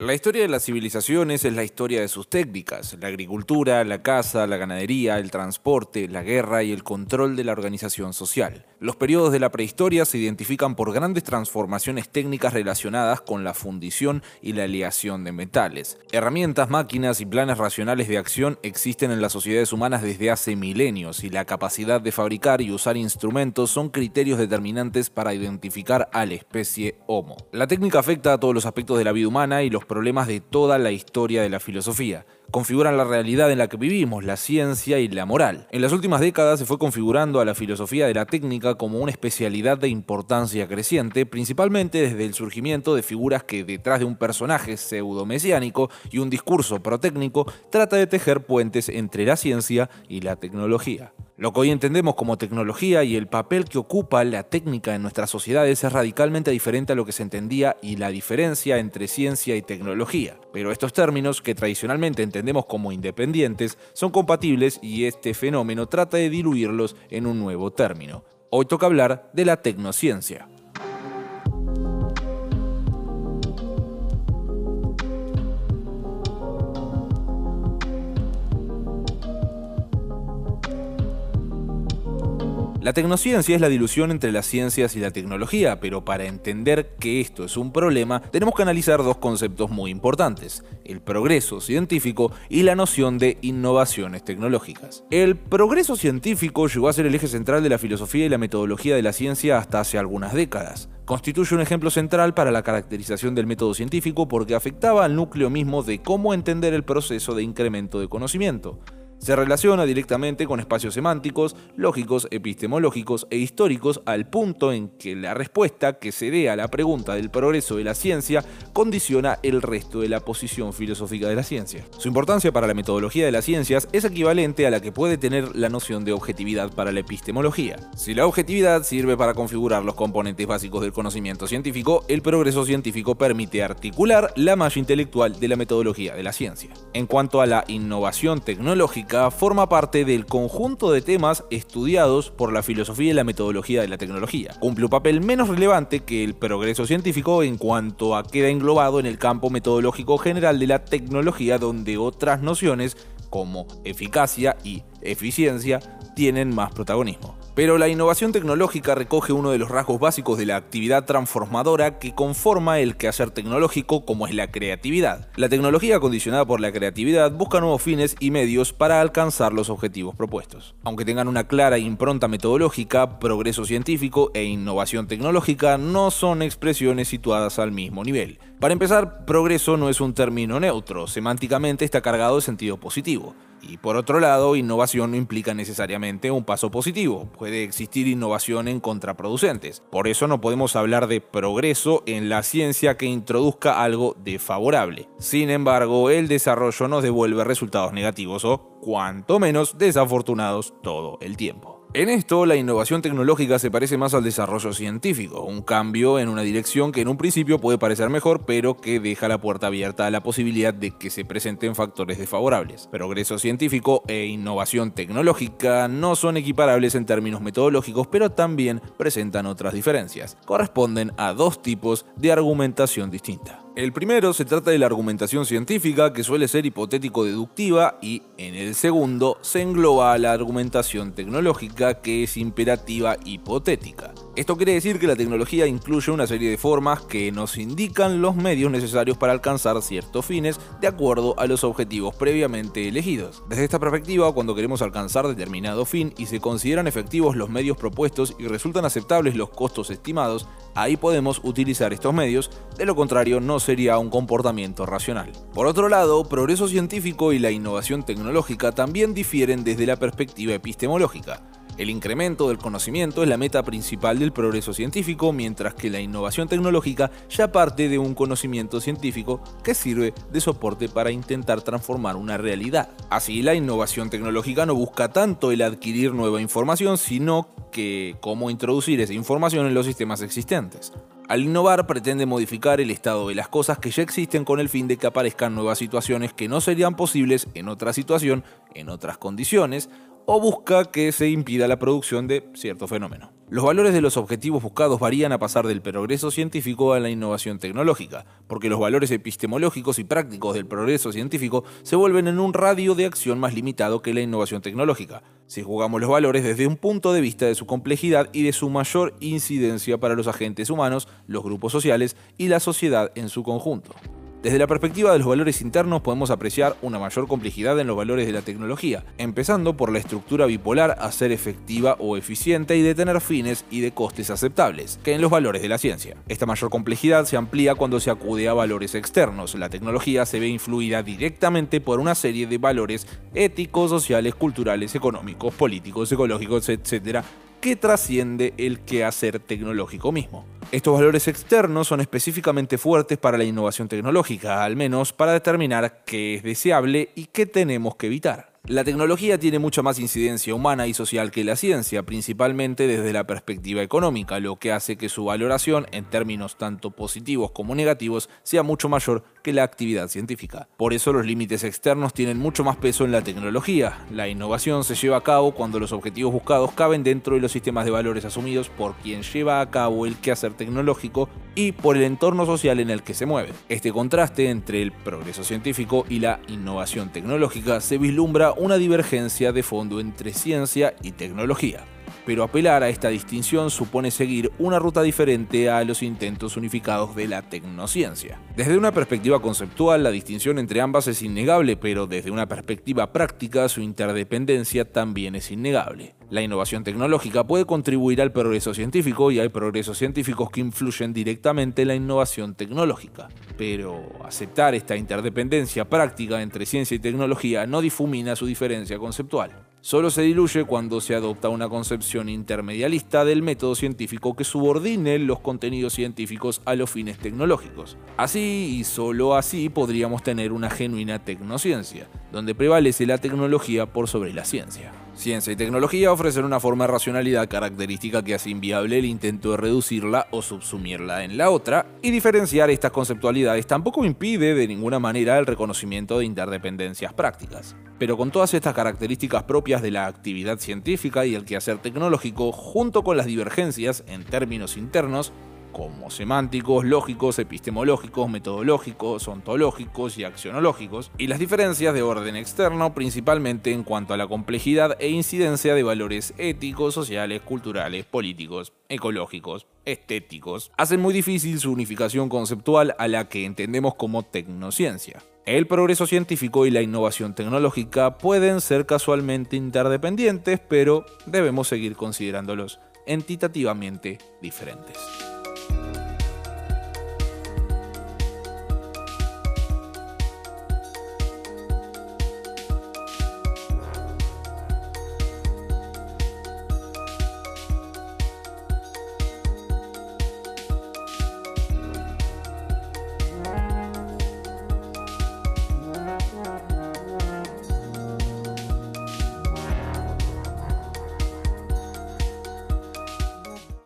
La historia de las civilizaciones es la historia de sus técnicas, la agricultura, la caza, la ganadería, el transporte, la guerra y el control de la organización social. Los periodos de la prehistoria se identifican por grandes transformaciones técnicas relacionadas con la fundición y la aleación de metales. Herramientas, máquinas y planes racionales de acción existen en las sociedades humanas desde hace milenios y la capacidad de fabricar y usar instrumentos son criterios determinantes para identificar a la especie Homo. La técnica afecta a todos los aspectos de la vida humana y los problemas de toda la historia de la filosofía. Configuran la realidad en la que vivimos, la ciencia y la moral. En las últimas décadas se fue configurando a la filosofía de la técnica como una especialidad de importancia creciente, principalmente desde el surgimiento de figuras que detrás de un personaje pseudo-mesiánico y un discurso protécnico trata de tejer puentes entre la ciencia y la tecnología. Lo que hoy entendemos como tecnología y el papel que ocupa la técnica en nuestras sociedades es radicalmente diferente a lo que se entendía y la diferencia entre ciencia y tecnología. Pero estos términos, que tradicionalmente entendemos como independientes, son compatibles y este fenómeno trata de diluirlos en un nuevo término. Hoy toca hablar de la tecnociencia. La tecnociencia es la dilución entre las ciencias y la tecnología, pero para entender que esto es un problema, tenemos que analizar dos conceptos muy importantes, el progreso científico y la noción de innovaciones tecnológicas. El progreso científico llegó a ser el eje central de la filosofía y la metodología de la ciencia hasta hace algunas décadas. Constituye un ejemplo central para la caracterización del método científico porque afectaba al núcleo mismo de cómo entender el proceso de incremento de conocimiento. Se relaciona directamente con espacios semánticos, lógicos, epistemológicos e históricos al punto en que la respuesta que se dé a la pregunta del progreso de la ciencia condiciona el resto de la posición filosófica de la ciencia. Su importancia para la metodología de las ciencias es equivalente a la que puede tener la noción de objetividad para la epistemología. Si la objetividad sirve para configurar los componentes básicos del conocimiento científico, el progreso científico permite articular la malla intelectual de la metodología de la ciencia. En cuanto a la innovación tecnológica, forma parte del conjunto de temas estudiados por la filosofía y la metodología de la tecnología. Cumple un papel menos relevante que el progreso científico en cuanto a queda englobado en el campo metodológico general de la tecnología donde otras nociones como eficacia y eficiencia tienen más protagonismo. Pero la innovación tecnológica recoge uno de los rasgos básicos de la actividad transformadora que conforma el quehacer tecnológico como es la creatividad. La tecnología condicionada por la creatividad busca nuevos fines y medios para alcanzar los objetivos propuestos. Aunque tengan una clara impronta metodológica, progreso científico e innovación tecnológica no son expresiones situadas al mismo nivel. Para empezar, progreso no es un término neutro, semánticamente está cargado de sentido positivo. Y por otro lado, innovación no implica necesariamente un paso positivo, puede existir innovación en contraproducentes. Por eso no podemos hablar de progreso en la ciencia que introduzca algo desfavorable. Sin embargo, el desarrollo nos devuelve resultados negativos o, cuanto menos, desafortunados todo el tiempo. En esto, la innovación tecnológica se parece más al desarrollo científico, un cambio en una dirección que en un principio puede parecer mejor, pero que deja la puerta abierta a la posibilidad de que se presenten factores desfavorables. Progreso científico e innovación tecnológica no son equiparables en términos metodológicos, pero también presentan otras diferencias. Corresponden a dos tipos de argumentación distinta. El primero se trata de la argumentación científica, que suele ser hipotético-deductiva, y en el segundo se engloba la argumentación tecnológica, que es imperativa hipotética. Esto quiere decir que la tecnología incluye una serie de formas que nos indican los medios necesarios para alcanzar ciertos fines de acuerdo a los objetivos previamente elegidos. Desde esta perspectiva, cuando queremos alcanzar determinado fin y se consideran efectivos los medios propuestos y resultan aceptables los costos estimados, ahí podemos utilizar estos medios, de lo contrario no sería un comportamiento racional. Por otro lado, progreso científico y la innovación tecnológica también difieren desde la perspectiva epistemológica. El incremento del conocimiento es la meta principal del progreso científico, mientras que la innovación tecnológica ya parte de un conocimiento científico que sirve de soporte para intentar transformar una realidad. Así, la innovación tecnológica no busca tanto el adquirir nueva información, sino que cómo introducir esa información en los sistemas existentes. Al innovar pretende modificar el estado de las cosas que ya existen con el fin de que aparezcan nuevas situaciones que no serían posibles en otra situación, en otras condiciones, o busca que se impida la producción de cierto fenómeno. Los valores de los objetivos buscados varían a pasar del progreso científico a la innovación tecnológica, porque los valores epistemológicos y prácticos del progreso científico se vuelven en un radio de acción más limitado que la innovación tecnológica, si jugamos los valores desde un punto de vista de su complejidad y de su mayor incidencia para los agentes humanos, los grupos sociales y la sociedad en su conjunto. Desde la perspectiva de los valores internos podemos apreciar una mayor complejidad en los valores de la tecnología, empezando por la estructura bipolar a ser efectiva o eficiente y de tener fines y de costes aceptables, que en los valores de la ciencia. Esta mayor complejidad se amplía cuando se acude a valores externos. La tecnología se ve influida directamente por una serie de valores éticos, sociales, culturales, económicos, políticos, ecológicos, etc., que trasciende el quehacer tecnológico mismo. Estos valores externos son específicamente fuertes para la innovación tecnológica, al menos para determinar qué es deseable y qué tenemos que evitar. La tecnología tiene mucha más incidencia humana y social que la ciencia, principalmente desde la perspectiva económica, lo que hace que su valoración, en términos tanto positivos como negativos, sea mucho mayor que la actividad científica. Por eso los límites externos tienen mucho más peso en la tecnología. La innovación se lleva a cabo cuando los objetivos buscados caben dentro de los sistemas de valores asumidos por quien lleva a cabo el quehacer tecnológico y por el entorno social en el que se mueve. Este contraste entre el progreso científico y la innovación tecnológica se vislumbra una divergencia de fondo entre ciencia y tecnología pero apelar a esta distinción supone seguir una ruta diferente a los intentos unificados de la tecnociencia. Desde una perspectiva conceptual, la distinción entre ambas es innegable, pero desde una perspectiva práctica, su interdependencia también es innegable. La innovación tecnológica puede contribuir al progreso científico y hay progresos científicos que influyen directamente en la innovación tecnológica. Pero aceptar esta interdependencia práctica entre ciencia y tecnología no difumina su diferencia conceptual solo se diluye cuando se adopta una concepción intermedialista del método científico que subordine los contenidos científicos a los fines tecnológicos. Así y solo así podríamos tener una genuina tecnociencia, donde prevalece la tecnología por sobre la ciencia. Ciencia y tecnología ofrecen una forma de racionalidad característica que hace inviable el intento de reducirla o subsumirla en la otra, y diferenciar estas conceptualidades tampoco impide de ninguna manera el reconocimiento de interdependencias prácticas. Pero con todas estas características propias de la actividad científica y el quehacer tecnológico, junto con las divergencias en términos internos, como semánticos, lógicos, epistemológicos, metodológicos, ontológicos y accionológicos, y las diferencias de orden externo principalmente en cuanto a la complejidad e incidencia de valores éticos, sociales, culturales, políticos, ecológicos, estéticos, hacen muy difícil su unificación conceptual a la que entendemos como tecnociencia. El progreso científico y la innovación tecnológica pueden ser casualmente interdependientes, pero debemos seguir considerándolos entitativamente diferentes.